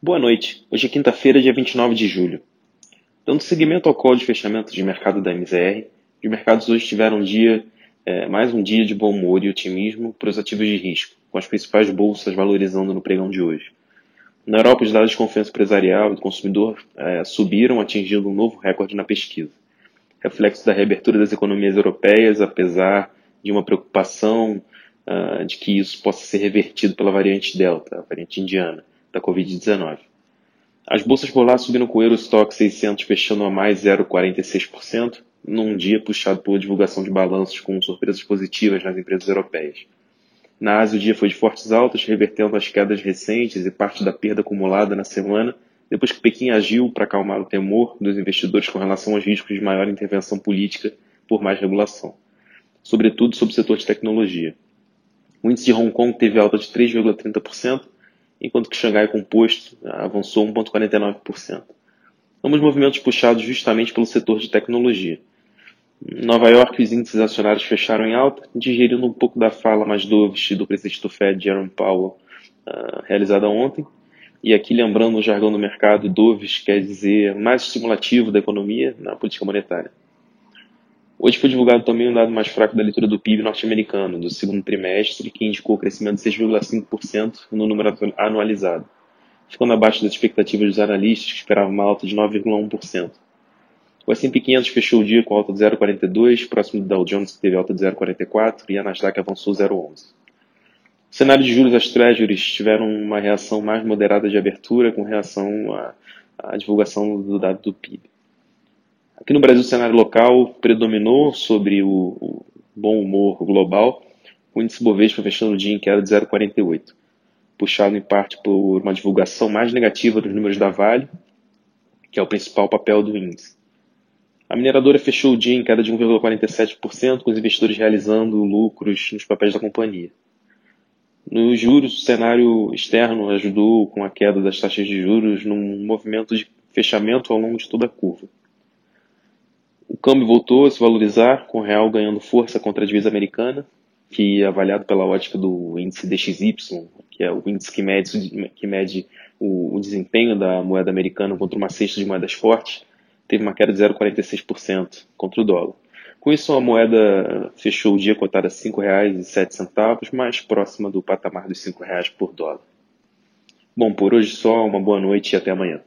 Boa noite. Hoje é quinta-feira, dia 29 de julho. Dando seguimento ao call de fechamento de mercado da MZR, os mercados hoje tiveram um dia, é, mais um dia de bom humor e otimismo para os ativos de risco, com as principais bolsas valorizando no pregão de hoje. Na Europa, os dados de confiança empresarial e do consumidor é, subiram, atingindo um novo recorde na pesquisa. Reflexo da reabertura das economias europeias, apesar de uma preocupação uh, de que isso possa ser revertido pela variante Delta, a variante indiana, da Covid-19. As bolsas por lá subiram com o Eurostock 600 fechando a mais 0,46%, num dia puxado por divulgação de balanços com surpresas positivas nas empresas europeias. Na Ásia, o dia foi de fortes altas, revertendo as quedas recentes e parte da perda acumulada na semana, depois que Pequim agiu para acalmar o temor dos investidores com relação aos riscos de maior intervenção política por mais regulação, sobretudo sobre o setor de tecnologia. O índice de Hong Kong teve alta de 3,30%, enquanto que Xangai Composto avançou 1,49%. Ambos movimentos puxados justamente pelo setor de tecnologia. Em Nova York, os índices acionários fecharam em alta, digerindo um pouco da fala mais dovish do presidente do Fed, Jerome Powell, uh, realizada ontem. E aqui, lembrando o jargão do mercado, dovish quer dizer mais estimulativo da economia na política monetária. Hoje foi divulgado também um dado mais fraco da leitura do PIB norte-americano, do segundo trimestre, que indicou o crescimento de 6,5% no número anualizado, ficando abaixo das expectativas dos analistas, que esperavam uma alta de 9,1%. O S&P 500 fechou o dia com alta de 0,42, próximo do Dow Jones, que teve alta de 0,44, e a Nasdaq avançou 0,11. O cenário de juros das Treasuries tiveram uma reação mais moderada de abertura com relação à, à divulgação do dado do PIB. Aqui no Brasil, o cenário local predominou sobre o, o bom humor global, o índice Bovespa fechando o dia em queda de 0,48, puxado em parte por uma divulgação mais negativa dos números da Vale, que é o principal papel do índice. A mineradora fechou o dia em queda de 1,47%, com os investidores realizando lucros nos papéis da companhia. Nos juros, o cenário externo ajudou com a queda das taxas de juros num movimento de fechamento ao longo de toda a curva. O câmbio voltou a se valorizar, com o real ganhando força contra a divisa americana, que avaliado pela ótica do índice DXY, que é o índice que mede, que mede o, o desempenho da moeda americana contra uma cesta de moedas fortes, teve uma queda de 0,46% contra o dólar. Com isso, a moeda fechou o dia cotada a R$ 5,07, mais próxima do patamar dos R$ 5,00 por dólar. Bom, por hoje só, uma boa noite e até amanhã.